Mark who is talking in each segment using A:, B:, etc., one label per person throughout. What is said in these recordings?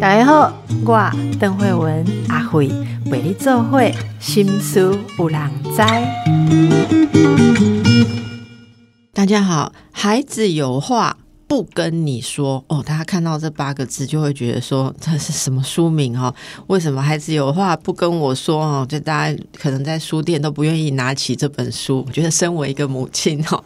A: 大家好，我邓慧文阿慧为你做会心思有人知。大家好，孩子有话。不跟你说哦，大家看到这八个字就会觉得说这是什么书名哈？为什么孩子有话不跟我说哦？就大家可能在书店都不愿意拿起这本书。我觉得身为一个母亲哈，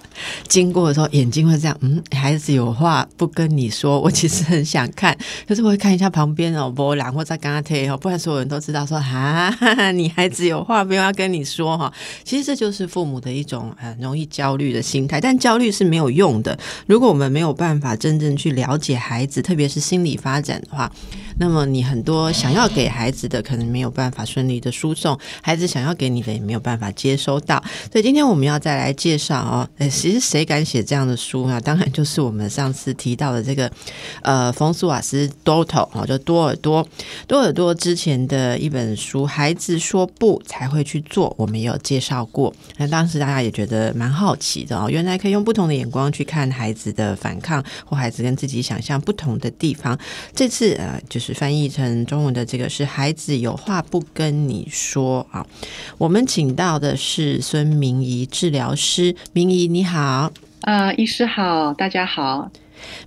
A: 经过的时候眼睛会这样，嗯，孩子有话不跟你说，我其实很想看，可是我会看一下旁边哦，波兰或者刚刚贴哦，不然所有人都知道说哈，你孩子有话不要跟你说哈。其实这就是父母的一种很容易焦虑的心态，但焦虑是没有用的。如果我们没有办法法真正去了解孩子，特别是心理发展的话，那么你很多想要给孩子的，可能没有办法顺利的输送，孩子想要给你的也没有办法接收到。所以今天我们要再来介绍哦，诶，其实谁敢写这样的书呢？当然就是我们上次提到的这个呃，冯苏瓦斯多头哦，就多尔多多尔多之前的一本书《孩子说不才会去做》，我们也有介绍过。那当时大家也觉得蛮好奇的哦，原来可以用不同的眼光去看孩子的反抗。或孩子跟自己想象不同的地方，这次呃，就是翻译成中文的这个是孩子有话不跟你说啊。我们请到的是孙明仪治疗师，明仪你好，
B: 呃，医师好，大家好。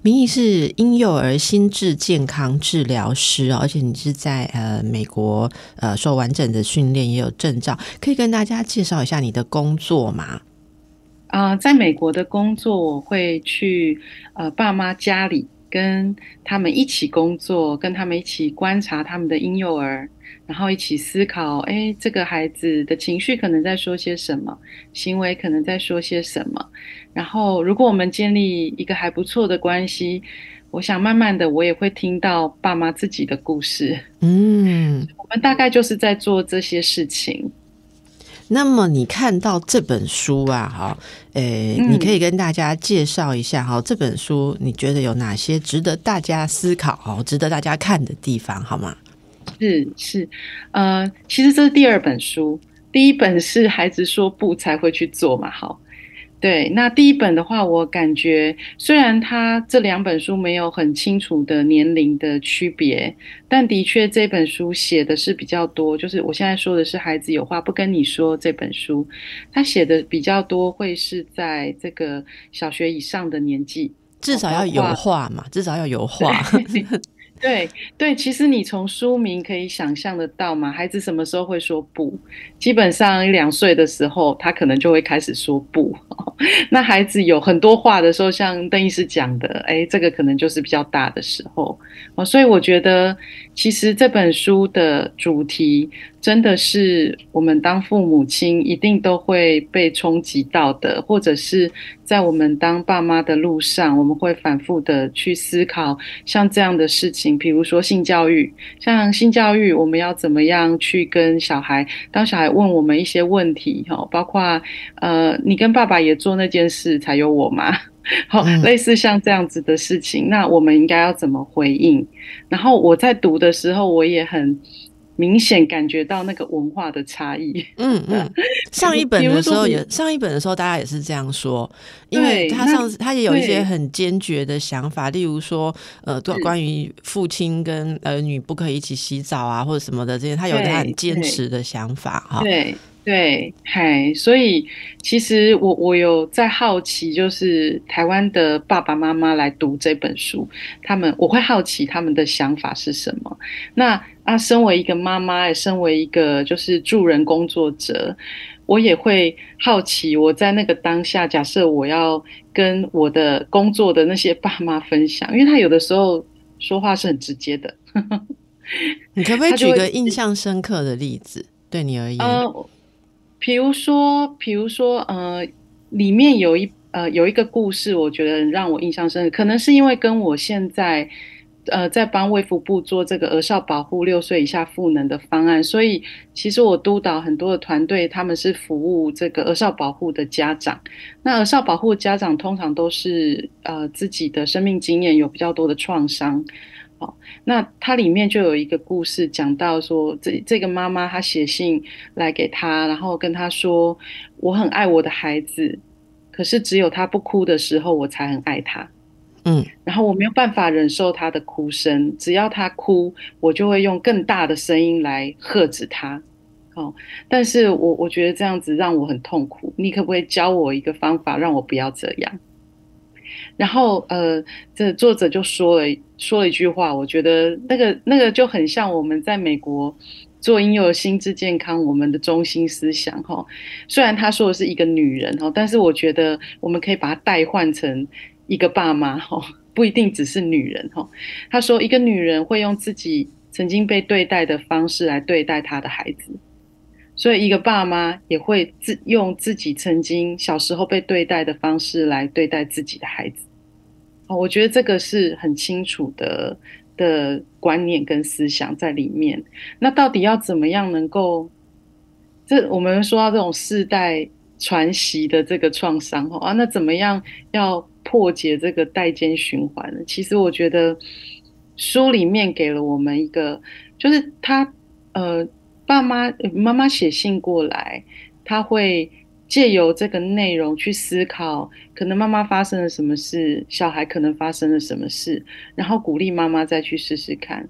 A: 明仪是婴幼儿心智健康治疗师而且你是在呃美国呃受完整的训练，也有证照，可以跟大家介绍一下你的工作吗？
B: 啊，在美国的工作，我会去呃爸妈家里，跟他们一起工作，跟他们一起观察他们的婴幼儿，然后一起思考，哎，这个孩子的情绪可能在说些什么，行为可能在说些什么。然后，如果我们建立一个还不错的关系，我想慢慢的，我也会听到爸妈自己的故事。嗯，我们大概就是在做这些事情。
A: 那么你看到这本书啊，哈，诶，你可以跟大家介绍一下哈，这本书你觉得有哪些值得大家思考、哦，值得大家看的地方，好吗？
B: 是是，呃，其实这是第二本书，第一本是孩子说不才会去做嘛，好。对，那第一本的话，我感觉虽然它这两本书没有很清楚的年龄的区别，但的确这本书写的是比较多。就是我现在说的是《孩子有话不跟你说》这本书，他写的比较多，会是在这个小学以上的年纪，
A: 至少要有话嘛，至少要有话。
B: 对对，其实你从书名可以想象得到嘛，孩子什么时候会说不？基本上一两岁的时候，他可能就会开始说不。那孩子有很多话的时候，像邓医师讲的，哎，这个可能就是比较大的时候哦。所以我觉得，其实这本书的主题。真的是我们当父母亲一定都会被冲击到的，或者是在我们当爸妈的路上，我们会反复的去思考像这样的事情，比如说性教育，像性教育，我们要怎么样去跟小孩？当小孩问我们一些问题，哈，包括呃，你跟爸爸也做那件事才有我吗？好，类似像这样子的事情，那我们应该要怎么回应？然后我在读的时候，我也很。明显感觉到那个文化的差异。
A: 嗯嗯，上一本的时候也上一本的时候，大家也是这样说，因为他上次他也有一些很坚决的想法，例如说，呃，关于父亲跟儿女不可以一起洗澡啊，或者什么的这些，他有他很坚持的想法哈。
B: 对。对，嗨，所以其实我我有在好奇，就是台湾的爸爸妈妈来读这本书，他们我会好奇他们的想法是什么。那啊，身为一个妈妈，也身为一个就是助人工作者，我也会好奇，我在那个当下，假设我要跟我的工作的那些爸妈分享，因为他有的时候说话是很直接的。
A: 你可不可以举个印象深刻的例子，对你而言？
B: 比如说，比如说，呃，里面有一呃有一个故事，我觉得让我印象深刻，可能是因为跟我现在呃在帮卫福部做这个儿少保护六岁以下赋能的方案，所以其实我督导很多的团队，他们是服务这个儿少保护的家长。那儿少保护家长通常都是呃自己的生命经验有比较多的创伤。那它里面就有一个故事，讲到说，这这个妈妈她写信来给他，然后跟他说，我很爱我的孩子，可是只有他不哭的时候，我才很爱他。
A: 嗯，
B: 然后我没有办法忍受他的哭声，只要他哭，我就会用更大的声音来喝止他。哦，但是我我觉得这样子让我很痛苦，你可不可以教我一个方法，让我不要这样？然后呃，这作者就说了说了一句话，我觉得那个那个就很像我们在美国做婴幼儿心智健康我们的中心思想哈。虽然他说的是一个女人哈，但是我觉得我们可以把它代换成一个爸妈哈，不一定只是女人哈。他说一个女人会用自己曾经被对待的方式来对待她的孩子。所以，一个爸妈也会自用自己曾经小时候被对待的方式来对待自己的孩子。我觉得这个是很清楚的的观念跟思想在里面。那到底要怎么样能够？这我们说到这种世代传习的这个创伤啊，那怎么样要破解这个代间循环呢？其实我觉得书里面给了我们一个，就是他呃。爸妈妈妈写信过来，他会借由这个内容去思考，可能妈妈发生了什么事，小孩可能发生了什么事，然后鼓励妈妈再去试试看。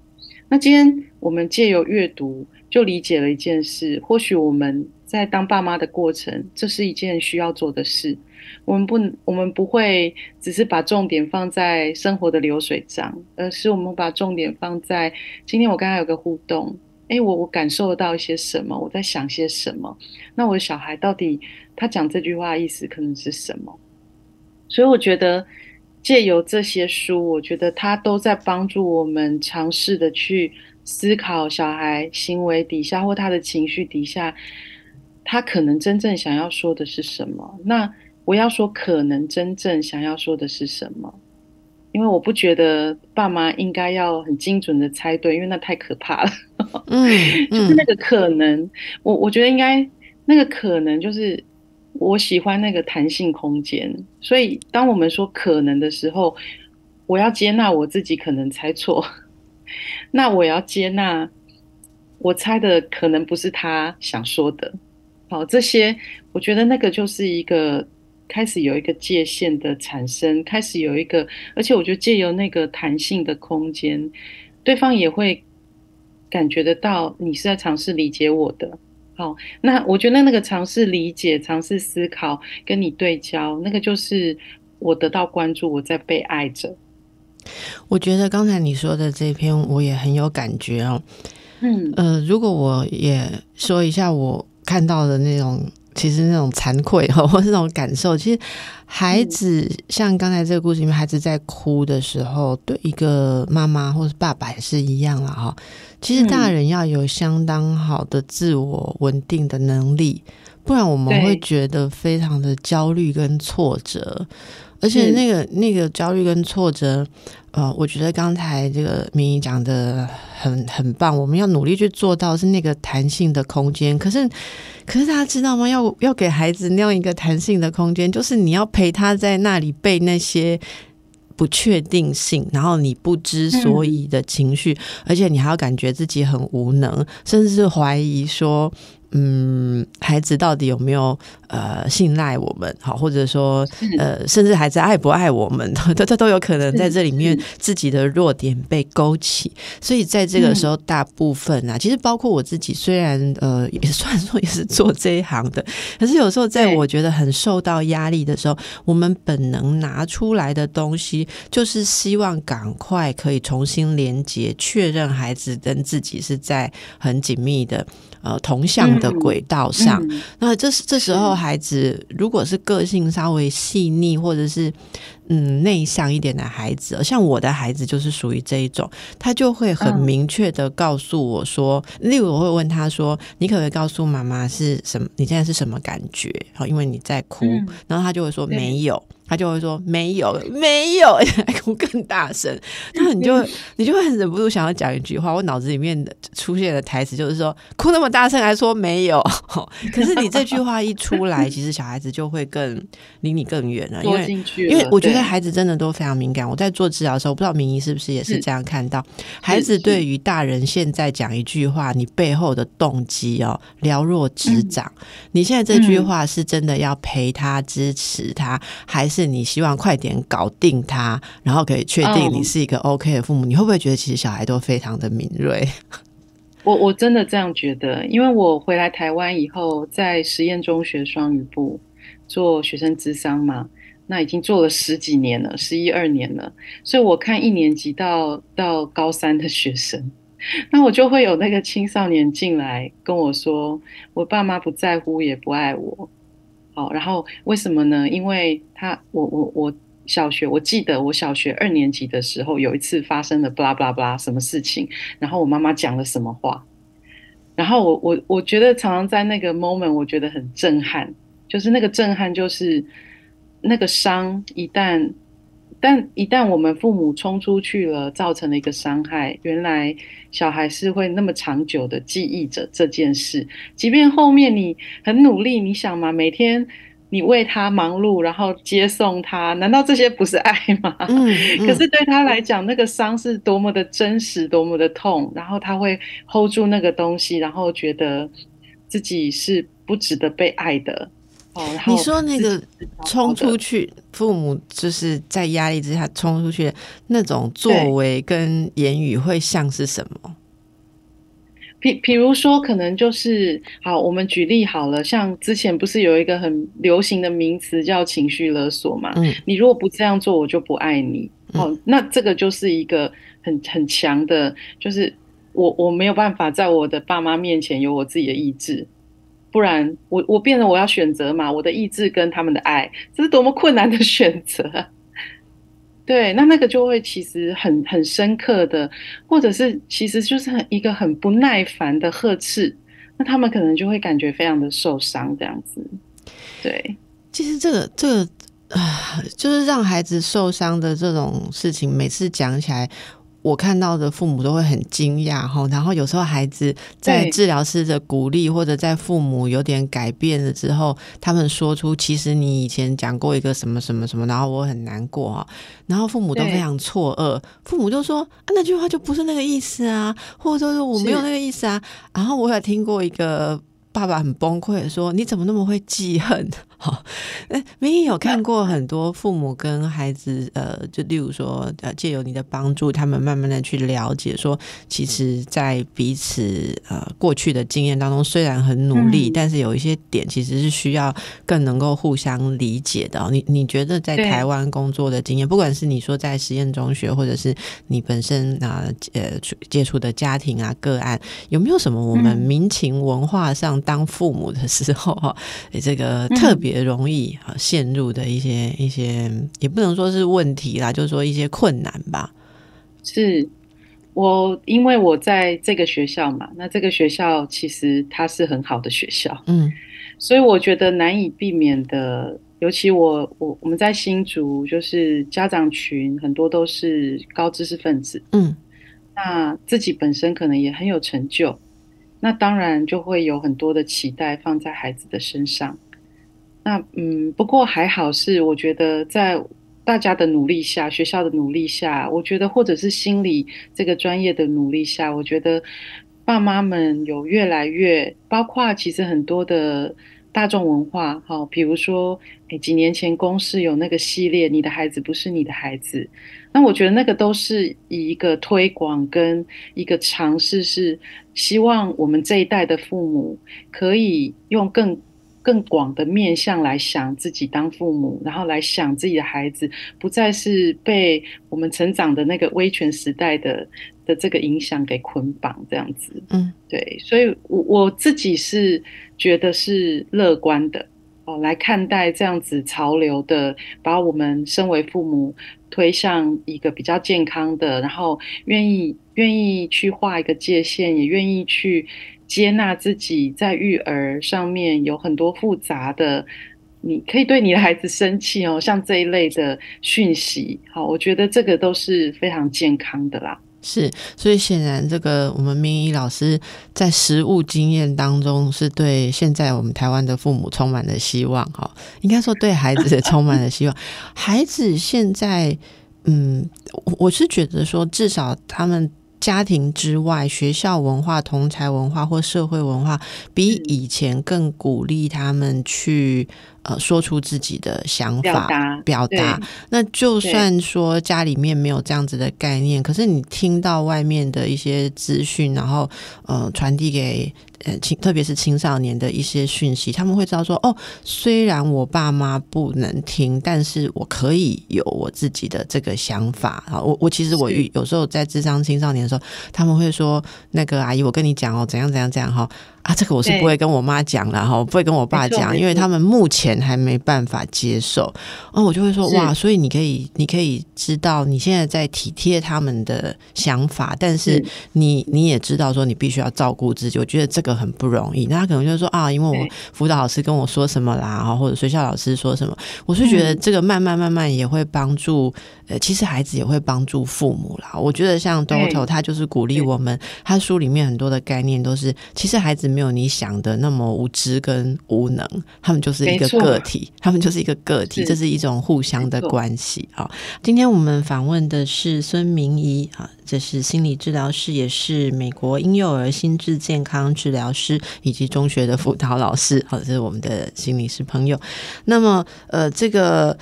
B: 那今天我们借由阅读，就理解了一件事：或许我们在当爸妈的过程，这是一件需要做的事。我们不，我们不会只是把重点放在生活的流水账，而是我们把重点放在今天我刚刚有个互动。哎，我我感受到一些什么？我在想些什么？那我的小孩到底他讲这句话意思可能是什么？所以我觉得借由这些书，我觉得他都在帮助我们尝试的去思考小孩行为底下或他的情绪底下，他可能真正想要说的是什么？那我要说，可能真正想要说的是什么？因为我不觉得爸妈应该要很精准的猜对，因为那太可怕了。
A: 嗯，
B: 就是那个可能，我我觉得应该那个可能就是我喜欢那个弹性空间。所以当我们说可能的时候，我要接纳我自己可能猜错，那我要接纳我猜的可能不是他想说的。好，这些我觉得那个就是一个。开始有一个界限的产生，开始有一个，而且我觉得借由那个弹性的空间，对方也会感觉得到你是在尝试理解我的。好，那我觉得那个尝试理解、尝试思考、跟你对焦，那个就是我得到关注，我在被爱着。
A: 我觉得刚才你说的这篇，我也很有感觉哦。嗯呃，如果我也说一下我看到的那种。其实那种惭愧哈，或是那种感受，其实孩子像刚才这个故事里面，孩子在哭的时候，对一个妈妈或是爸爸也是一样了哈。其实大人要有相当好的自我稳定的能力，不然我们会觉得非常的焦虑跟挫折。而且那个那个焦虑跟挫折，呃，我觉得刚才这个明仪讲的很很棒，我们要努力去做到是那个弹性的空间。可是，可是大家知道吗？要要给孩子那样一个弹性的空间，就是你要陪他在那里被那些不确定性，然后你不知所以的情绪，而且你还要感觉自己很无能，甚至是怀疑说。嗯，孩子到底有没有呃信赖我们？好，或者说呃，甚至孩子爱不爱我们？这这都有可能在这里面自己的弱点被勾起。所以在这个时候，大部分啊，其实包括我自己，虽然呃也算说也是做这一行的，可是有时候在我觉得很受到压力的时候，我们本能拿出来的东西，就是希望赶快可以重新连接，确认孩子跟自己是在很紧密的。呃，同向的轨道上，那这这时候孩子如果是个性稍微细腻，或者是嗯内向一点的孩子，像我的孩子就是属于这一种，他就会很明确的告诉我说，例如我会问他说：“你可不可以告诉妈妈是什么？你现在是什么感觉？”好，因为你在哭，然后他就会说没有。他就会说没有没有，还哭更大声。那你就你就会忍不住想要讲一句话。我脑子里面的出现的台词就是说，哭那么大声还说没有。可是你这句话一出来，其实小孩子就会更离你更远了。因为因为我觉得孩子真的都非常敏感。我在做治疗的时候，不知道明仪是不是也是这样看到，孩子对于大人现在讲一句话，你背后的动机哦了若指掌。你现在这句话是真的要陪他支持他，还是？你希望快点搞定他，然后可以确定你是一个 OK 的父母？你会不会觉得其实小孩都非常的敏锐？
B: 我我真的这样觉得，因为我回来台湾以后，在实验中学双语部做学生智商嘛，那已经做了十几年了，十一二年了，所以我看一年级到到高三的学生，那我就会有那个青少年进来跟我说，我爸妈不在乎也不爱我，好，然后为什么呢？因为他我我我。小学，我记得我小学二年级的时候，有一次发生了布拉布拉布拉什么事情，然后我妈妈讲了什么话，然后我我我觉得常常在那个 moment，我觉得很震撼，就是那个震撼，就是那个伤一旦，但一旦我们父母冲出去了，造成了一个伤害，原来小孩是会那么长久的记忆着这件事，即便后面你很努力，你想嘛，每天。你为他忙碌，然后接送他，难道这些不是爱吗？嗯，可是对他来讲，那个伤是多么的真实，多么的痛，然后他会 hold 住那个东西，然后觉得自己是不值得被爱的。哦，
A: 你说那个冲出去，父母就是在压力之下冲出去那种作为跟言语，会像是什么？
B: 比比如说，可能就是好，我们举例好了，像之前不是有一个很流行的名词叫情绪勒索嘛？嗯，你如果不这样做，我就不爱你。哦，那这个就是一个很很强的，就是我我没有办法在我的爸妈面前有我自己的意志，不然我我变得我要选择嘛，我的意志跟他们的爱，这是多么困难的 选择。对，那那个就会其实很很深刻的，或者是其实就是很一个很不耐烦的呵斥，那他们可能就会感觉非常的受伤，这样子。对，
A: 其实这个这个啊，就是让孩子受伤的这种事情，每次讲起来。我看到的父母都会很惊讶哈，然后有时候孩子在治疗师的鼓励或者在父母有点改变了之后，他们说出其实你以前讲过一个什么什么什么，然后我很难过啊，然后父母都非常错愕，父母就说啊那句话就不是那个意思啊，或者说我没有那个意思啊，然后我有听过一个。爸爸很崩溃，说：“你怎么那么会记恨？” 哈，哎，明明有看过很多父母跟孩子，呃，就例如说，呃，借由你的帮助，他们慢慢的去了解，说，其实，在彼此呃过去的经验当中，虽然很努力，但是有一些点其实是需要更能够互相理解的。你你觉得在台湾工作的经验，不管是你说在实验中学，或者是你本身啊，呃，接触的家庭啊个案，有没有什么我们民情文化上？当父母的时候，哈，这个特别容易啊陷入的一些一些，也不能说是问题啦，就是说一些困难吧。
B: 是。我因为我在这个学校嘛，那这个学校其实它是很好的学校，嗯，所以我觉得难以避免的，尤其我我我们在新竹，就是家长群很多都是高知识分子，嗯，那自己本身可能也很有成就。那当然就会有很多的期待放在孩子的身上。那嗯，不过还好是，我觉得在大家的努力下，学校的努力下，我觉得或者是心理这个专业的努力下，我觉得爸妈们有越来越，包括其实很多的大众文化，哈，比如说，诶几年前公司有那个系列，你的孩子不是你的孩子。那我觉得那个都是以一个推广跟一个尝试，是希望我们这一代的父母可以用更更广的面向来想自己当父母，然后来想自己的孩子，不再是被我们成长的那个威权时代的的这个影响给捆绑这样子。嗯，对，所以我我自己是觉得是乐观的哦，来看待这样子潮流的，把我们身为父母。推向一个比较健康的，然后愿意愿意去画一个界限，也愿意去接纳自己在育儿上面有很多复杂的。你可以对你的孩子生气哦，像这一类的讯息，好，我觉得这个都是非常健康的啦。
A: 是，所以显然，这个我们明仪老师在实务经验当中，是对现在我们台湾的父母充满了希望。哈，应该说对孩子也充满了希望。孩子现在，嗯，我是觉得说，至少他们家庭之外，学校文化、同才文化或社会文化，比以前更鼓励他们去。呃，说出自己的想法，表达。那就算说家里面没有这样子的概念，可是你听到外面的一些资讯，然后呃传递给呃青，特别是青少年的一些讯息，他们会知道说，哦，虽然我爸妈不能听，但是我可以有我自己的这个想法啊。我我其实我有时候在智商青少年的时候，他们会说，那个阿姨，我跟你讲哦，怎样怎样怎样哈。啊，这个我是不会跟我妈讲了哈，不会跟我爸讲，因为他们目前还没办法接受。哦，我就会说哇，所以你可以，你可以知道你现在在体贴他们的想法，但是你你也知道说你必须要照顾自己。我觉得这个很不容易。那他可能就说啊，因为我辅导老师跟我说什么啦，或者学校老师说什么，我是觉得这个慢慢慢慢也会帮助。呃，其实孩子也会帮助父母啦。我觉得像 Doto，他就是鼓励我们。他书里面很多的概念都是，其实孩子。没有你想的那么无知跟无能，他们就是一个个体，他们就是一个个体，这是一种互相的关系啊。今天我们访问的是孙明仪啊，这是心理治疗师，也是美国婴幼儿心智健康治疗师以及中学的辅导老师，好，这是我们的心理师朋友。那么，呃，这个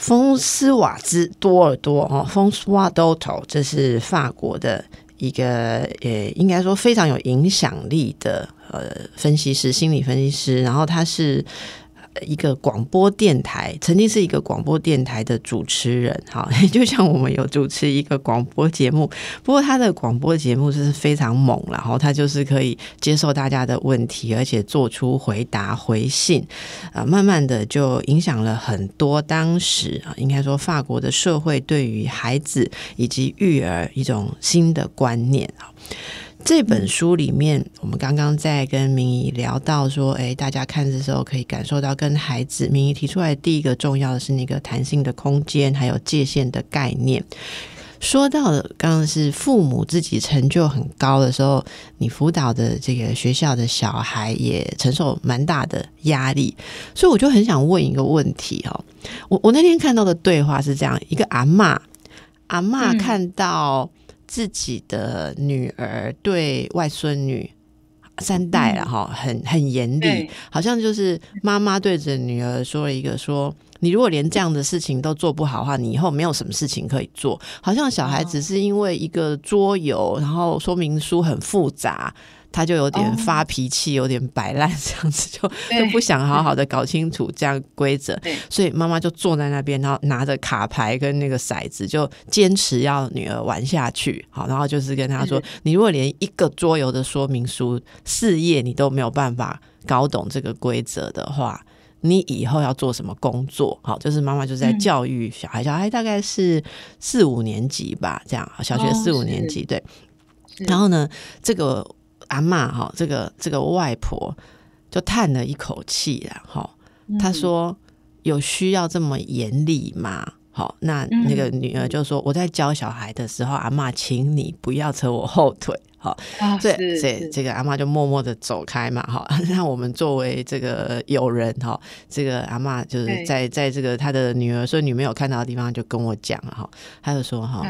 A: 风斯瓦兹多尔多哦，风斯瓦多头，这是法国的。一个呃，应该说非常有影响力的呃分析师，心理分析师，然后他是。一个广播电台曾经是一个广播电台的主持人，哈，就像我们有主持一个广播节目，不过他的广播节目就是非常猛，然后他就是可以接受大家的问题，而且做出回答回信，啊，慢慢的就影响了很多当时啊，应该说法国的社会对于孩子以及育儿一种新的观念啊。这本书里面，我们刚刚在跟明仪聊到说，哎，大家看的时候可以感受到，跟孩子，明仪提出来第一个重要的是那个弹性的空间，还有界限的概念。说到的刚刚是父母自己成就很高的时候，你辅导的这个学校的小孩也承受蛮大的压力，所以我就很想问一个问题哦，我我那天看到的对话是这样：一个阿妈，阿妈看到。自己的女儿对外孙女三代了哈，很很严厉，好像就是妈妈对着女儿说了一个说：“你如果连这样的事情都做不好的话，你以后没有什么事情可以做。”好像小孩子是因为一个桌游，然后说明书很复杂。他就有点发脾气，有点摆烂，这样子就就不想好好的搞清楚这样规则，所以妈妈就坐在那边，然后拿着卡牌跟那个骰子，就坚持要女儿玩下去。好，然后就是跟他说：“你如果连一个桌游的说明书四页你都没有办法搞懂这个规则的话，你以后要做什么工作？”好，就是妈妈就在教育小孩，小孩大概是四五年级吧，这样小学四五年级对。然后呢，这个。阿妈哈，这个这个外婆就叹了一口气然后她说：“有需要这么严厉吗？”好，那那个女儿就说：“我在教小孩的时候，阿妈，请你不要扯我后腿。”好，这，这这个阿妈就默默的走开嘛。哈，那我们作为这个友人哈，这个阿妈就是在在这个她的女儿孙女没有看到的地方，就跟我讲了哈，他就说哈。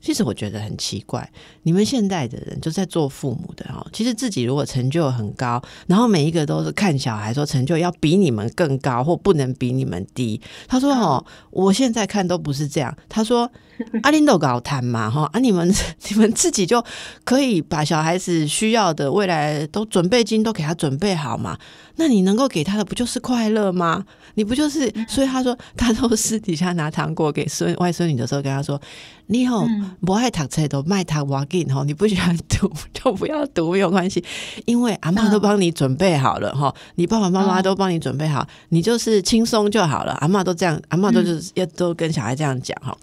A: 其实我觉得很奇怪，你们现在的人就在做父母的哈，其实自己如果成就很高，然后每一个都是看小孩说成就要比你们更高，或不能比你们低。他说：“哦，我现在看都不是这样。”他说：“ 阿林都搞谈嘛哈，啊你们 你们自己就可以把小孩子需要的未来都准备金都给他准备好嘛。”那你能够给他的不就是快乐吗？你不就是？所以他说，他都私底下拿糖果给孙外孙女的时候，跟他说：“你好，不爱读册都卖糖我给你哈，你不喜欢读就不要读，没有关系，因为阿妈都帮你准备好了哈，你爸爸妈妈都帮你准备好，你就是轻松就好了。阿妈都这样，阿妈都就是要都跟小孩这样讲哈。”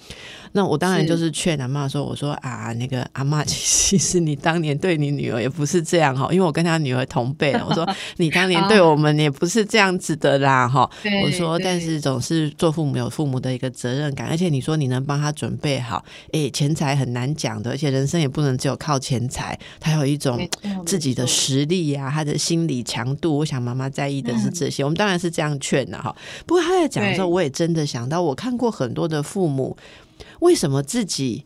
A: 那我当然就是劝阿妈说：“我说啊，那个阿妈，其实你当年对你女儿也不是这样哈，因为我跟她女儿同辈了。我说 你当年对我们也不是这样子的啦哈。我说，但是总是做父母有父母的一个责任感，而且你说你能帮他准备好，哎，钱财很难讲的，而且人生也不能只有靠钱财，他有一种自己的实力呀，他的心理强度。我想妈妈在意的是这些，我们当然是这样劝的哈。不过他在讲的时候，我也真的想到，我看过很多的父母。为什么自己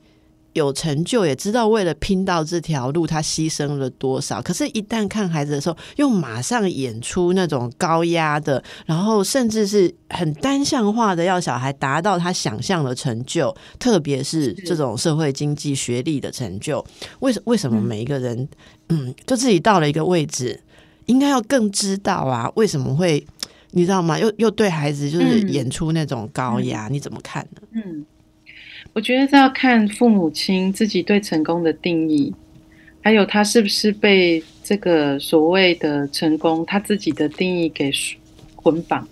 A: 有成就，也知道为了拼到这条路，他牺牲了多少。可是，一旦看孩子的时候，又马上演出那种高压的，然后甚至是很单向化的，要小孩达到他想象的成就，特别是这种社会经济学历的成就。为什为什么每一个人，嗯，就自己到了一个位置，应该要更知道啊？为什么会你知道吗？又又对孩子就是演出那种高压，你怎么看呢？
B: 嗯。我觉得这要看父母亲自己对成功的定义，还有他是不是被这个所谓的成功他自己的定义给捆绑。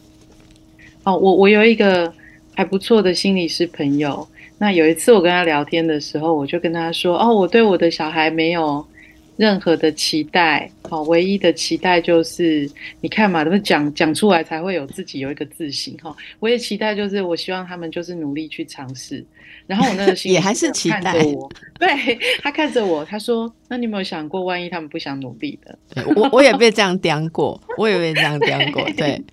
B: 哦，我我有一个还不错的心理师朋友，那有一次我跟他聊天的时候，我就跟他说：“哦，我对我的小孩没有。”任何的期待，好，唯一的期待就是你看嘛，他们讲讲出来才会有自己有一个自信哈。我也期待就是我希望他们就是努力去尝试。然后我那个心
A: 也还是期待
B: 我，对他看着我，他说：“那你有没有想过，万一他们不想努力的？”
A: 我我也被这样刁过，我也被这样刁过，对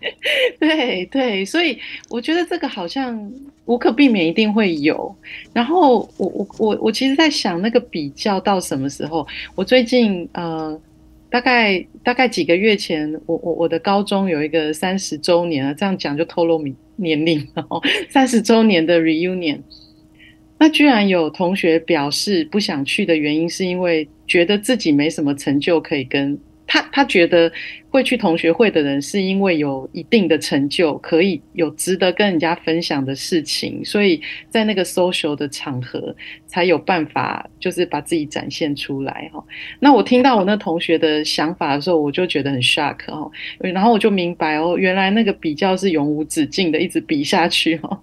B: 对对，所以我觉得这个好像。无可避免，一定会有。然后我我我我其实，在想那个比较到什么时候？我最近呃，大概大概几个月前，我我我的高中有一个三十周年啊，这样讲就透露年年龄了。三十周年的 reunion，那居然有同学表示不想去的原因，是因为觉得自己没什么成就可以跟他，他觉得。会去同学会的人，是因为有一定的成就，可以有值得跟人家分享的事情，所以在那个 social 的场合才有办法，就是把自己展现出来哈。那我听到我那同学的想法的时候，我就觉得很 shock 哦，然后我就明白哦，原来那个比较是永无止境的，一直比下去哦。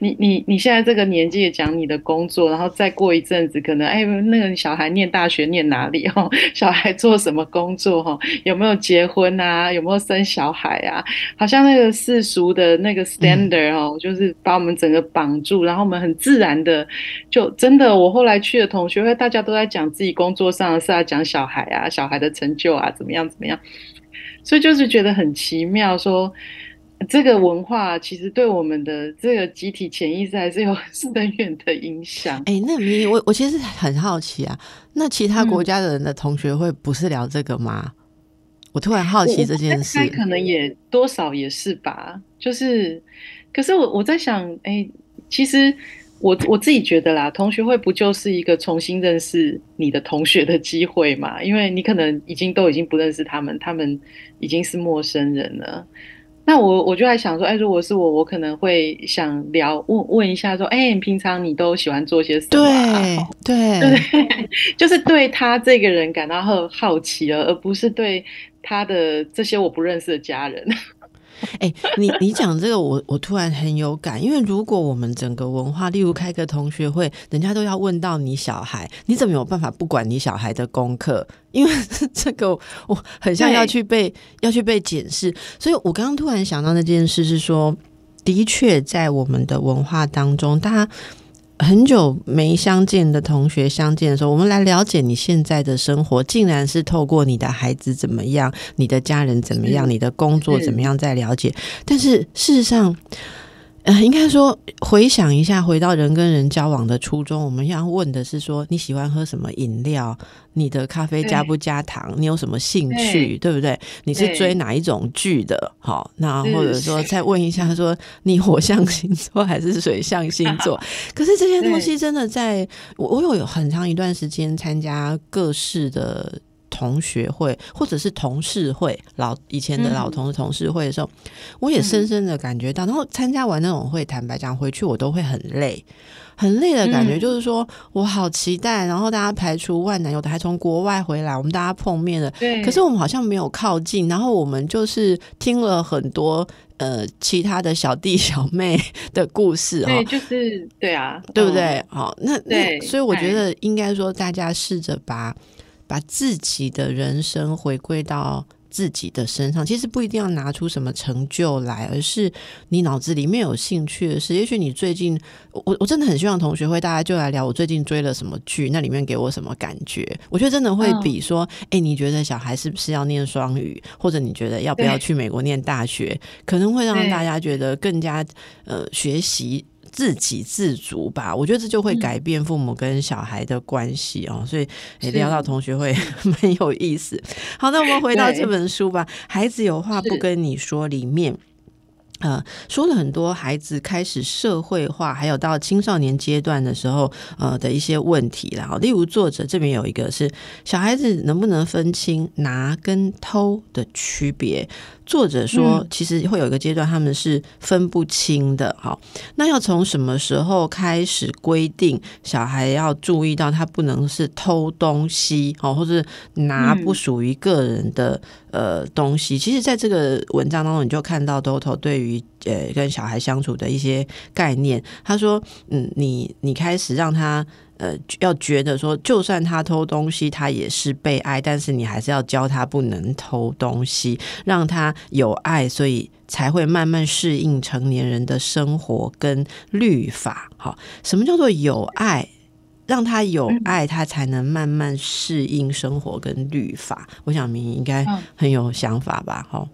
B: 你你你现在这个年纪也讲你的工作，然后再过一阵子，可能哎，那个小孩念大学念哪里哈？小孩做什么工作哈？有没有结婚？啊，有没有生小孩啊？好像那个世俗的那个 standard 哦，就是把我们整个绑住，然后我们很自然的就真的。我后来去的同学会，大家都在讲自己工作上的事啊，讲小孩啊，小孩的成就啊，怎么样怎么样。所以就是觉得很奇妙，说这个文化其实对我们的这个集体潜意识还是有深远的影响。
A: 哎，那你我我其实很好奇啊，那其他国家的人的同学会不是聊这个吗？我突然好奇这件事，
B: 可能也多少也是吧。就是，可是我我在想，哎，其实我我自己觉得啦，同学会不就是一个重新认识你的同学的机会嘛？因为你可能已经都已经不认识他们，他们已经是陌生人了。那我我就在想说，哎，如果是我，我可能会想聊问问一下，说，哎，你平常你都喜欢做些什么？
A: 对对
B: 对，就是对他这个人感到好好奇了，而不是对。他的这些我不认识的家人，
A: 哎，你你讲这个，我我突然很有感，因为如果我们整个文化，例如开个同学会，人家都要问到你小孩，你怎么有办法不管你小孩的功课？因为这个我很像要去被要去被检视，所以我刚刚突然想到那件事是说，的确在我们的文化当中，大家。很久没相见的同学相见的时候，我们来了解你现在的生活，竟然是透过你的孩子怎么样，你的家人怎么样，你的工作怎么样在了解。但是事实上。呃，应该说回想一下，回到人跟人交往的初衷，我们要问的是说你喜欢喝什么饮料？你的咖啡加不加糖？你有什么兴趣？对不对？你是追哪一种剧的？好，那或者说再问一下，说你火象星座还是水象星座？可是这些东西真的在我我有很长一段时间参加各式的。同学会或者是同事会，老以前的老同事同事会的时候，我也深深的感觉到。然后参加完那种会，坦白讲，回去我都会很累，很累的感觉。就是说我好期待，然后大家排除万难，有的还从国外回来，我们大家碰面了。
B: 对，
A: 可是我们好像没有靠近。然后我们就是听了很多呃其他的小弟小妹 的故事。
B: 对，就是对啊，
A: 对不对？好，那那所以我觉得应该说，大家试着把。把自己的人生回归到自己的身上，其实不一定要拿出什么成就来，而是你脑子里面有兴趣的事。也许你最近，我我真的很希望同学会大家就来聊我最近追了什么剧，那里面给我什么感觉？我觉得真的会比说，哎，你觉得小孩是不是要念双语，或者你觉得要不要去美国念大学，可能会让大家觉得更加呃学习。自给自足吧。我觉得这就会改变父母跟小孩的关系哦。所以聊到同学会 蛮有意思。好，那我们回到这本书吧，《孩子有话不跟你说》里面。呃，说了很多孩子开始社会化，还有到青少年阶段的时候，呃的一些问题然后，例如作者这边有一个是小孩子能不能分清拿跟偷的区别。作者说，其实会有一个阶段，他们是分不清的。好，那要从什么时候开始规定小孩要注意到他不能是偷东西，哦，或者拿不属于个人的呃东西？其实，在这个文章当中，你就看到 Doto 对于呃跟小孩相处的一些概念。他说：“嗯，你你开始让他。”呃，要觉得说，就算他偷东西，他也是被爱，但是你还是要教他不能偷东西，让他有爱，所以才会慢慢适应成年人的生活跟律法。好，什么叫做有爱？让他有爱，他才能慢慢适应生活跟律法。我想明应该很有想法吧？哈，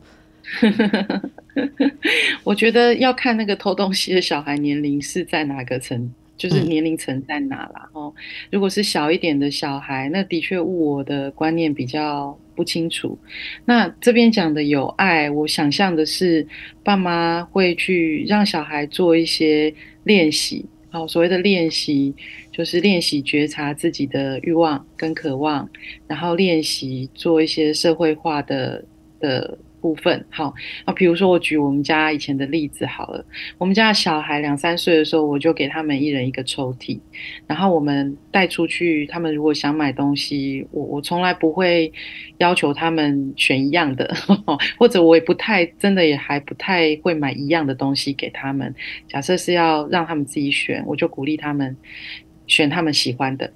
B: 我觉得要看那个偷东西的小孩年龄是在哪个层。就是年龄层在哪啦？哦，如果是小一点的小孩，那的确我的观念比较不清楚。那这边讲的有爱，我想象的是爸妈会去让小孩做一些练习。好，所谓的练习就是练习觉察自己的欲望跟渴望，然后练习做一些社会化的的。部分好啊，比如说我举我们家以前的例子好了，我们家小孩两三岁的时候，我就给他们一人一个抽屉，然后我们带出去，他们如果想买东西，我我从来不会要求他们选一样的，或者我也不太真的也还不太会买一样的东西给他们。假设是要让他们自己选，我就鼓励他们选他们喜欢的，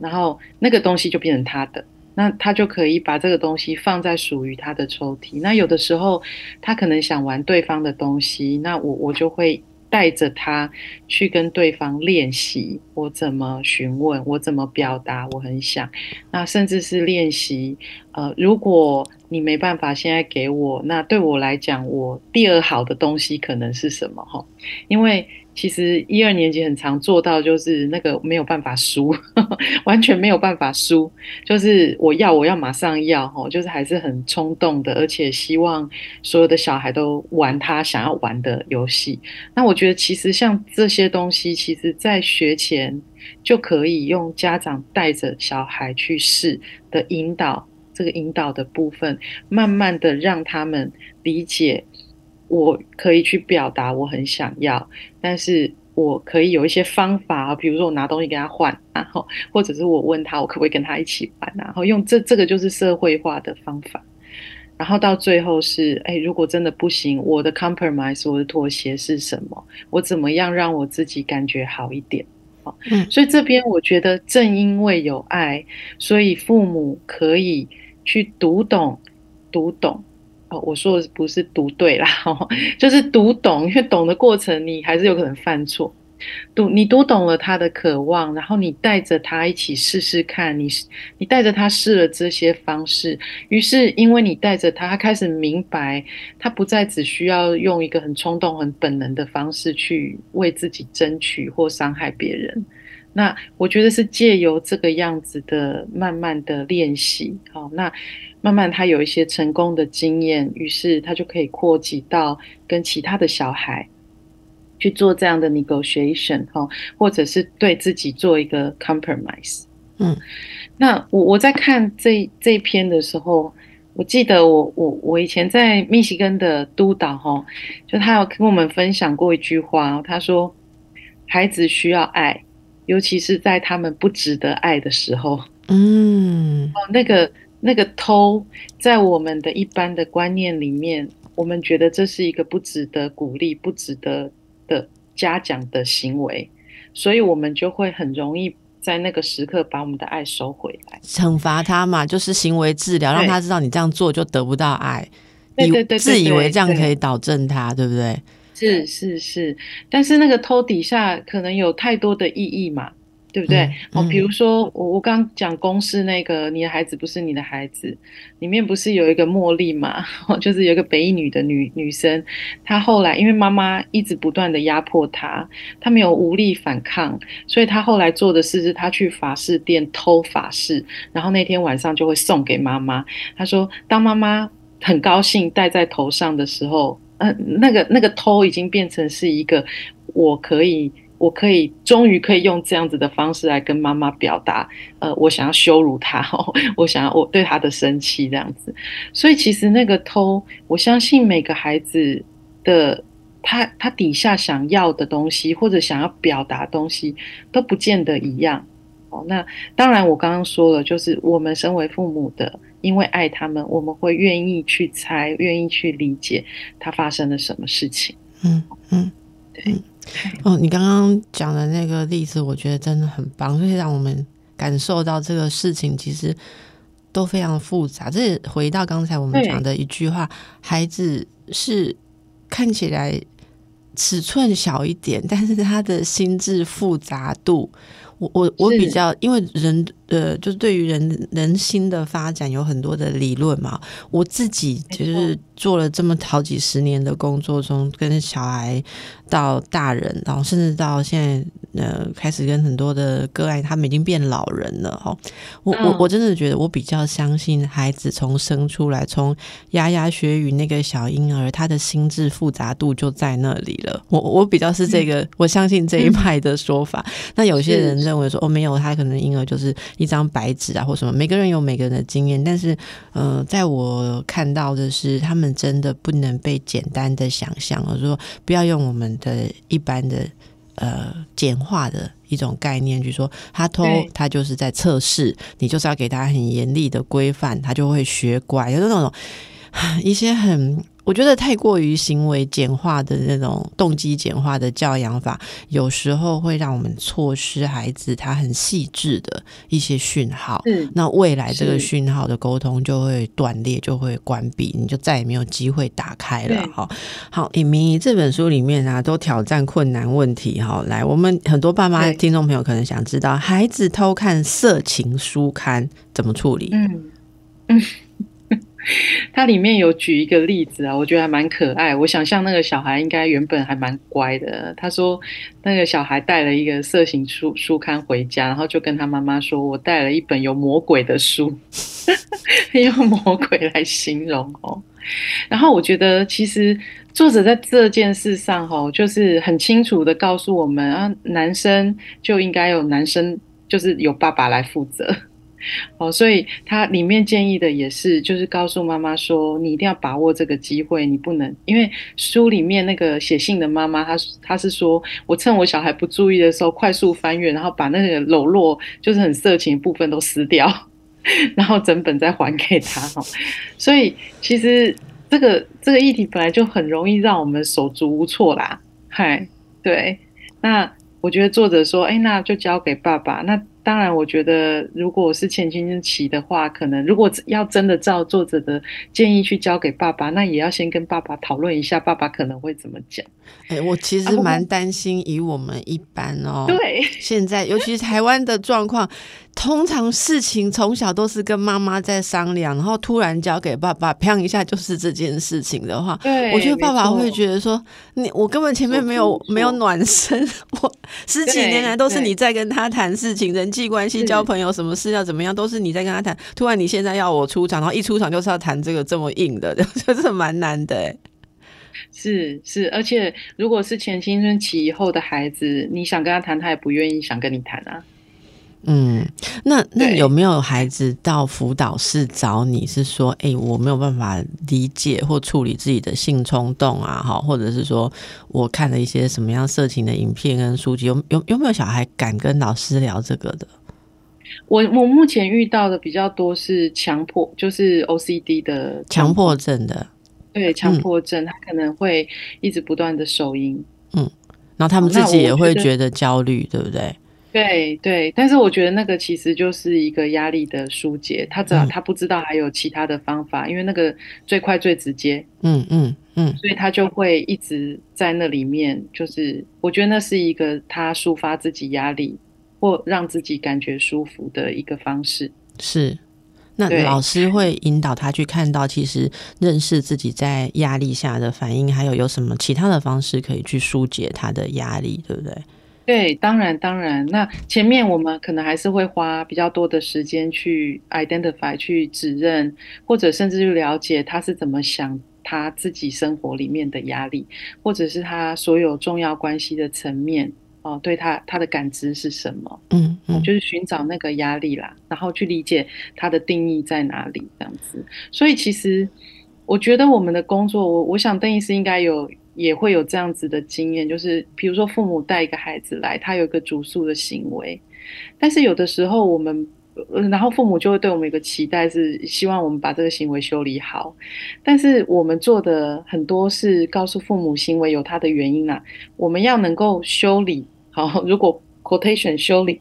B: 然后那个东西就变成他的。那他就可以把这个东西放在属于他的抽屉。那有的时候他可能想玩对方的东西，那我我就会带着他去跟对方练习，我怎么询问，我怎么表达，我很想。那甚至是练习，呃，如果你没办法现在给我，那对我来讲，我第二好的东西可能是什么？哈，因为。其实一二年级很常做到，就是那个没有办法输，完全没有办法输。就是我要，我要马上要，吼，就是还是很冲动的，而且希望所有的小孩都玩他想要玩的游戏。那我觉得，其实像这些东西，其实在学前就可以用家长带着小孩去试的引导，这个引导的部分，慢慢的让他们理解。我可以去表达我很想要，但是我可以有一些方法，比如说我拿东西给他换，然后或者是我问他我可不可以跟他一起玩，然后用这这个就是社会化的方法，然后到最后是，哎，如果真的不行，我的 compromise，我的妥协是什么？我怎么样让我自己感觉好一点？好，嗯，所以这边我觉得正因为有爱，所以父母可以去读懂，读懂。哦我说的不是读对啦，就是读懂，因为懂的过程你还是有可能犯错。读你读懂了他的渴望，然后你带着他一起试试看，你你带着他试了这些方式，于是因为你带着他，他开始明白，他不再只需要用一个很冲动、很本能的方式去为自己争取或伤害别人。那我觉得是借由这个样子的慢慢的练习，好，那慢慢他有一些成功的经验，于是他就可以扩及到跟其他的小孩去做这样的 negotiation，哈，或者是对自己做一个 compromise。嗯，那我我在看这这篇的时候，我记得我我我以前在密西根的督导，哈，就他有跟我们分享过一句话，他说孩子需要爱。尤其是在他们不值得爱的时候，嗯，哦，那个那个偷，在我们的一般的观念里面，我们觉得这是一个不值得鼓励、不值得的嘉奖的行为，所以我们就会很容易在那个时刻把我们的爱收回来，
A: 惩罚他嘛，就是行为治疗，让他知道你这样做就得不到爱，
B: 对对对，
A: 自以为这样可以导正他，对不对？
B: 是是是，但是那个偷底下可能有太多的意义嘛，对不对？
A: 嗯
B: 哦，比如说我我刚讲公式那个，你的孩子不是你的孩子，里面不是有一个茉莉嘛？就是有一个北一女的女女生，她后来因为妈妈一直不断的压迫她，她没有无力反抗，所以她后来做的事是她去法式店偷法式，然后那天晚上就会送给妈妈。她说，当妈妈很高兴戴在头上的时候，呃，那个那个偷已经变成是一个我可以。我可以终于可以用这样子的方式来跟妈妈表达，呃，我想要羞辱她，我想要我对她的生气这样子。所以其实那个偷，我相信每个孩子的他他底下想要的东西或者想要表达东西都不见得一样。哦，那当然我刚刚说了，就是我们身为父母的，因为爱他们，我们会愿意去猜，愿意去理解他发生了什么事情。
A: 嗯嗯，
B: 对。
A: 哦，你刚刚讲的那个例子，我觉得真的很棒，就是让我们感受到这个事情其实都非常复杂。这也回到刚才我们讲的一句话：孩子是看起来尺寸小一点，但是他的心智复杂度，我我我比较，因为人呃，就是对于人人心的发展有很多的理论嘛，我自己就是做了这么好几十年的工作中，跟小孩到大人，然后甚至到现在。呃，开始跟很多的个案，他们已经变老人了哦。我我我真的觉得，我比较相信孩子从生出来，从牙牙学语那个小婴儿，他的心智复杂度就在那里了。我我比较是这个，我相信这一派的说法。那有些人认为说，哦，没有，他可能婴儿就是一张白纸啊，或什么。每个人有每个人的经验，但是呃，在我看到的是，他们真的不能被简单的想象，我说不要用我们的一般的。呃，简化的一种概念，就是说他偷，他就是在测试，你就是要给他很严厉的规范，他就会学乖，有那种 一些很。我觉得太过于行为简化的那种动机简化的教养法，有时候会让我们错失孩子他很细致的一些讯号。
B: 嗯，
A: 那未来这个讯号的沟通就会断裂，就会关闭，你就再也没有机会打开了。哈，好，以明这本书里面啊，都挑战困难问题。哈，来，我们很多爸妈听众朋友可能想知道，孩子偷看色情书刊怎么处理？
B: 嗯嗯。它里面有举一个例子啊，我觉得还蛮可爱。我想象那个小孩应该原本还蛮乖的。他说，那个小孩带了一个色情书书刊回家，然后就跟他妈妈说：“我带了一本有魔鬼的书，用魔鬼来形容哦。”然后我觉得，其实作者在这件事上哈，就是很清楚的告诉我们啊，男生就应该有男生，就是由爸爸来负责。哦，所以他里面建议的也是，就是告诉妈妈说，你一定要把握这个机会，你不能，因为书里面那个写信的妈妈，她她是说我趁我小孩不注意的时候，快速翻阅，然后把那个裸露就是很色情部分都撕掉，然后整本再还给他。哈，所以其实这个这个议题本来就很容易让我们手足无措啦。嗨，对，那我觉得作者说，哎，那就交给爸爸。那当然，我觉得如果是前青春期的话，可能如果要真的照作者的建议去交给爸爸，那也要先跟爸爸讨论一下，爸爸可能会怎么讲。
A: 哎，我其实蛮担心，以我们一般哦，
B: 对，
A: 现在尤其是台湾的状况，通常事情从小都是跟妈妈在商量，然后突然交给爸爸，砰一下就是这件事情的话，
B: 对，
A: 我觉得爸爸会觉得说，你我根本前面没有没有暖身，我十几年来都是你在跟他谈事情，人际关系、交朋友，什么事要怎么样，都是你在跟他谈，突然你现在要我出场，然后一出场就是要谈这个这么硬的，就是蛮难的。
B: 是是，而且如果是前青春期以后的孩子，你想跟他谈，他也不愿意想跟你谈啊。
A: 嗯，那那有没有孩子到辅导室找你是说，哎，我没有办法理解或处理自己的性冲动啊，哈，或者是说我看了一些什么样色情的影片跟书籍，有有有没有小孩敢跟老师聊这个的？
B: 我我目前遇到的比较多是强迫，就是 OCD 的
A: 强迫症的。
B: 对强迫症，他可能会一直不断的手淫，
A: 嗯，然后他们自己也会觉得焦虑，对不对？
B: 对对，但是我觉得那个其实就是一个压力的疏解，他只要他不知道还有其他的方法，因为那个最快最直接，
A: 嗯嗯嗯，
B: 所以他就会一直在那里面，就是我觉得那是一个他抒发自己压力或让自己感觉舒服的一个方式。
A: 是，那老师会引导他去看到，其实认识自己在压力下的反应，还有有什么其他的方式可以去疏解他的压力，对不对？
B: 对，当然当然。那前面我们可能还是会花比较多的时间去 identify、去指认，或者甚至去了解他是怎么想他自己生活里面的压力，或者是他所有重要关系的层面哦，对他他的感知是什么？
A: 嗯嗯，
B: 就是寻找那个压力啦，然后去理解它的定义在哪里，这样子。所以其实我觉得我们的工作，我我想邓医师应该有也会有这样子的经验，就是比如说父母带一个孩子来，他有一个主诉的行为，但是有的时候我们。然后父母就会对我们有个期待，是希望我们把这个行为修理好。但是我们做的很多是告诉父母行为有它的原因啊，我们要能够修理好。如果 quotation 修理，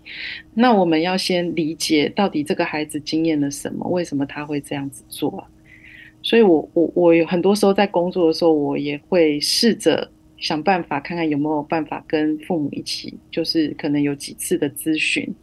B: 那我们要先理解到底这个孩子经验了什么，为什么他会这样子做啊？所以我我我有很多时候在工作的时候，我也会试着想办法，看看有没有办法跟父母一起，就是可能有几次的咨询。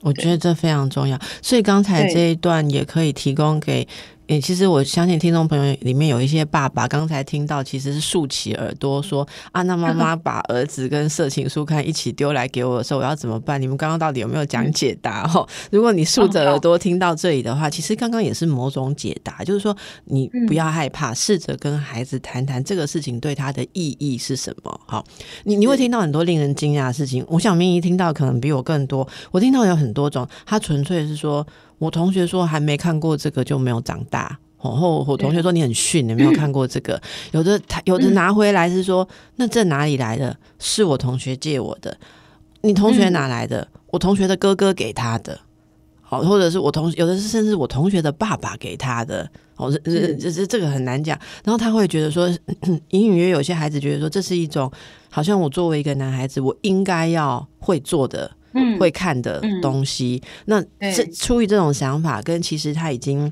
A: 我觉得这非常重要，所以刚才这一段也可以提供给。诶，其实我相信听众朋友里面有一些爸爸，刚才听到其实是竖起耳朵说：“啊，那妈妈 把儿子跟色情书刊一起丢来给我的时候，我要怎么办？”你们刚刚到底有没有讲解答？哈，如果你竖着耳朵听到这里的话，其实刚刚也是某种解答，就是说你不要害怕，试着跟孩子谈谈这个事情对他的意义是什么。好，你你会听到很多令人惊讶的事情。我想明仪听到可能比我更多，我听到有很多种，他纯粹是说。我同学说还没看过这个就没有长大，然后我同学说你很逊，你没有看过这个。有的他有的拿回来是说，那这哪里来的？是我同学借我的。你同学哪来的？我同学的哥哥给他的。好，或者是我同有的是甚至我同学的爸爸给他的。哦，这这这这这个很难讲。然后他会觉得说，隐隐约有些孩子觉得说，这是一种好像我作为一个男孩子，我应该要会做的。
B: 嗯。
A: 会看的东西，那这出于这种想法，跟其实他已经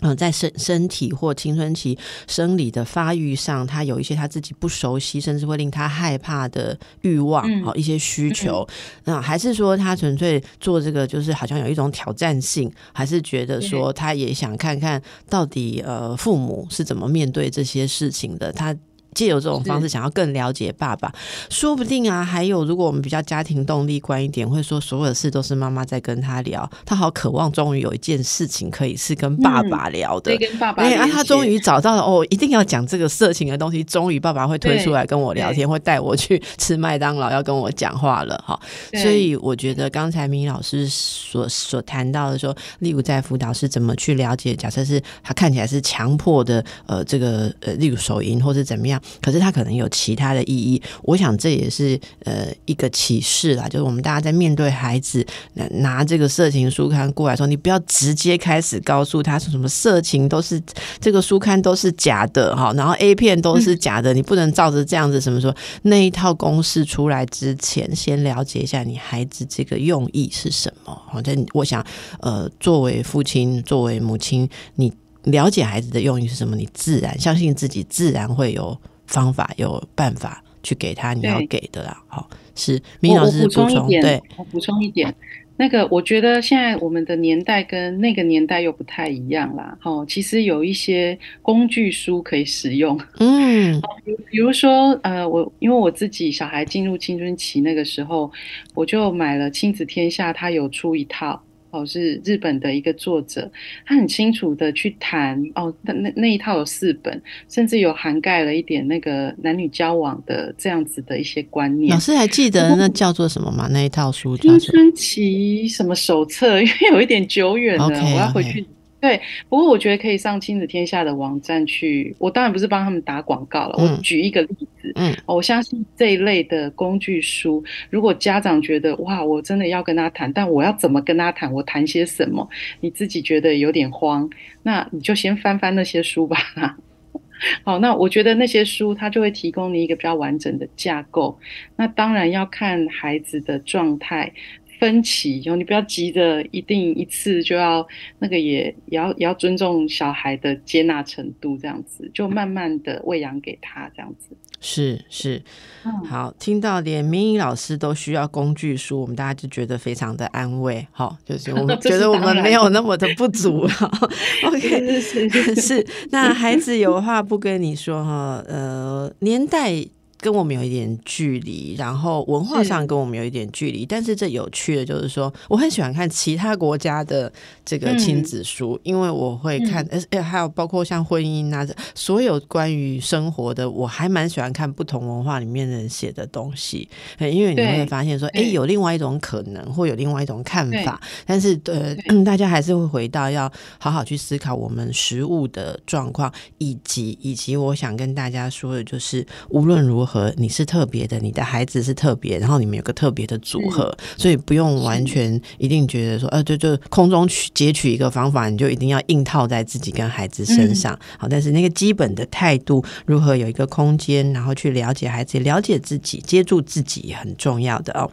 A: 嗯、呃、在身身体或青春期生理的发育上，他有一些他自己不熟悉，甚至会令他害怕的欲望，好、
B: 嗯、
A: 一些需求。那、嗯、还是说他纯粹做这个，就是好像有一种挑战性，还是觉得说他也想看看到底呃父母是怎么面对这些事情的，他。借由这种方式，想要更了解爸爸，说不定啊，还有如果我们比较家庭动力观一点，会说所有的事都是妈妈在跟他聊，他好渴望终于有一件事情可以是跟爸爸聊的，
B: 嗯、跟爸爸
A: 哎啊，他终于找到了哦，一定要讲这个色情的东西，终于爸爸会推出来跟我聊天，会带我去吃麦当劳，要跟我讲话了哈。所以我觉得刚才明老师所所谈到的说，例如在辅导是怎么去了解，假设是他看起来是强迫的，呃，这个呃，例如手淫或是怎么样。可是它可能有其他的意义，我想这也是呃一个启示啦，就是我们大家在面对孩子拿拿这个色情书刊过来说，你不要直接开始告诉他说什么色情都是这个书刊都是假的哈，然后 A 片都是假的，你不能照着这样子什么说那一套公式出来之前，先了解一下你孩子这个用意是什么。好，但我想呃，作为父亲，作为母亲，你了解孩子的用意是什么，你自然相信自己，自然会有。方法有办法去给他你要给的啦，好是明老师
B: 补充
A: 一点，对，
B: 我补充一点，那个我觉得现在我们的年代跟那个年代又不太一样啦，哦，其实有一些工具书可以使用，
A: 嗯，
B: 比如说呃，我因为我自己小孩进入青春期那个时候，我就买了亲子天下，它有出一套。哦，是日本的一个作者，他很清楚的去谈哦，那那那一套有四本，甚至有涵盖了一点那个男女交往的这样子的一些观念。
A: 老师还记得那叫做什么吗？那一套书叫
B: 青春期什么手册？因为有一点久远了
A: okay,
B: 我要回去。对，不过我觉得可以上亲子天下的网站去。我当然不是帮他们打广告了，
A: 嗯、
B: 我举一个例子。
A: 嗯，
B: 我相信这一类的工具书，如果家长觉得哇，我真的要跟他谈，但我要怎么跟他谈？我谈些什么？你自己觉得有点慌，那你就先翻翻那些书吧。好，那我觉得那些书它就会提供你一个比较完整的架构。那当然要看孩子的状态。分歧，然后你不要急着一定一次就要那个也也要也要尊重小孩的接纳程度，这样子就慢慢的喂养给他这样子。
A: 是是，
B: 嗯。
A: 好，听到连明仪老师都需要工具书，我们大家就觉得非常的安慰，好，就是我们觉得我们没有那么的不足。哈 OK，
B: 是是是。
A: 是，那孩子有话不跟你说哈，呃，年代。跟我们有一点距离，然后文化上跟我们有一点距离，但是这有趣的就是说，我很喜欢看其他国家的这个亲
B: 嗯
A: 子书，因为我会看，呃、呃还有包括像婚姻啊，所有关于生活的，我还蛮喜欢看不同文化里面人写的东西，呃因为你会发现说，哎，有另外一种可能，或有另外一种看法，但是呃，
B: 对。
A: 大家还是会回到要好好去思考我们食物的状况，以及以及我想跟大家说的就是，无论如何你是特别的，你的孩子是特别，然后你们有个特别的组合，所以不用完全一定觉得说，呃，就就空中取截取一个方法，你就一定要硬套在自己跟孩子身上。好，但是那个基本的态度，如何有一个空间，然后去了解孩子、了解自己、接住自己，很重要的哦。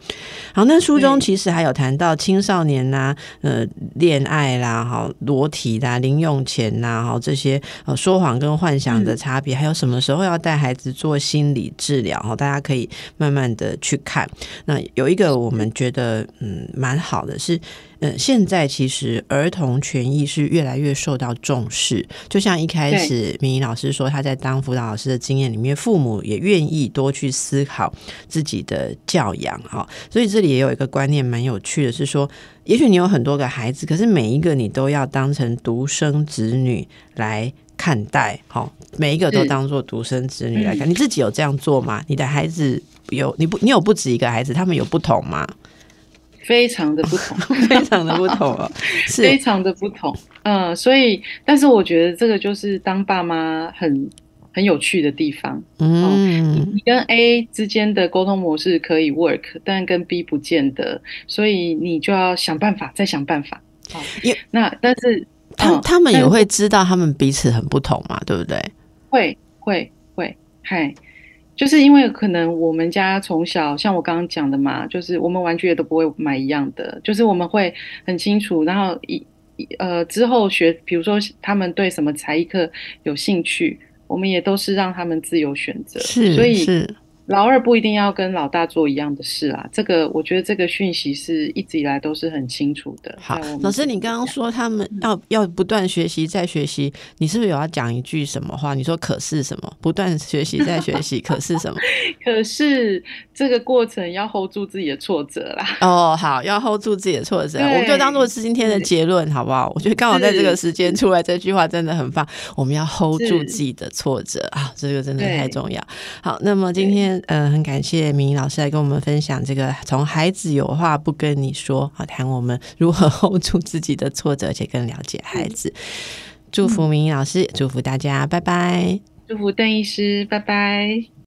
A: 好，那书中其实还有谈到青少年呐、呃，恋爱啦，哈，裸体啦，零用钱呐，哈，这些呃说谎跟幻想的差别，还有什么时候要带孩子做心理治疗，哈，大家可以慢慢的去看。那有一个我们觉得嗯蛮好的是。嗯，现在其实儿童权益是越来越受到重视。就像一开始明仪老师说，他在当辅导老师的经验里面，父母也愿意多去思考自己的教养哈。所以这里也有一个观念蛮有趣的，是说，也许你有很多个孩子，可是每一个你都要当成独生子女来看待，好，每一个都当做独生子女来看。你自己有这样做吗？你的孩子有你不你有不止一个孩子，他们有不同吗？
B: 非常的不同，
A: 非常的不同哦，是
B: 非常的不同。嗯，所以，但是我觉得这个就是当爸妈很很有趣的地方。
A: 嗯
B: 你跟 A 之间的沟通模式可以 work，但跟 B 不见得，所以你就要想办法，再想办法。好
A: 因，
B: 那但是
A: 他
B: 嗯
A: 他们也会知道他们彼此很不同嘛，对不对？
B: 会会会，嗨，就是因为可能我们家从小像我刚刚讲的嘛，就是我们玩具也都不会买一样的，就是我们会很清楚，然后一一呃之后学，比如说他们对什么才艺课有兴趣，我们也都是让他们自由选择，
A: 是，
B: 所以
A: 是
B: 老二不一定要跟老大做一样的事啊，这个我觉得这个讯息是一直以来都是很清楚的。
A: 好。老师，你刚刚说他们要要不断学习再学习，你是不是有要讲一句什么话？你说可是什么？不断学习再学习，可是什么？
B: 可是这个过程要 hold 住自己的挫折啦。
A: 哦，好，要 hold 住自己的挫折，我们就当做是今天的结论，好不好？我觉得刚好在这个时间出来这句话真的很棒，我们要 hold 住自己的挫折啊，这个真的太重要。好，那么今天呃，很感谢明仪老师来跟我们分享这个从孩子有话不跟你说，好谈我们如何 hold 住自己的挫折，而且更了解孩子。祝福明仪老师，祝福大家，拜拜。
B: 祝福邓医师，拜拜。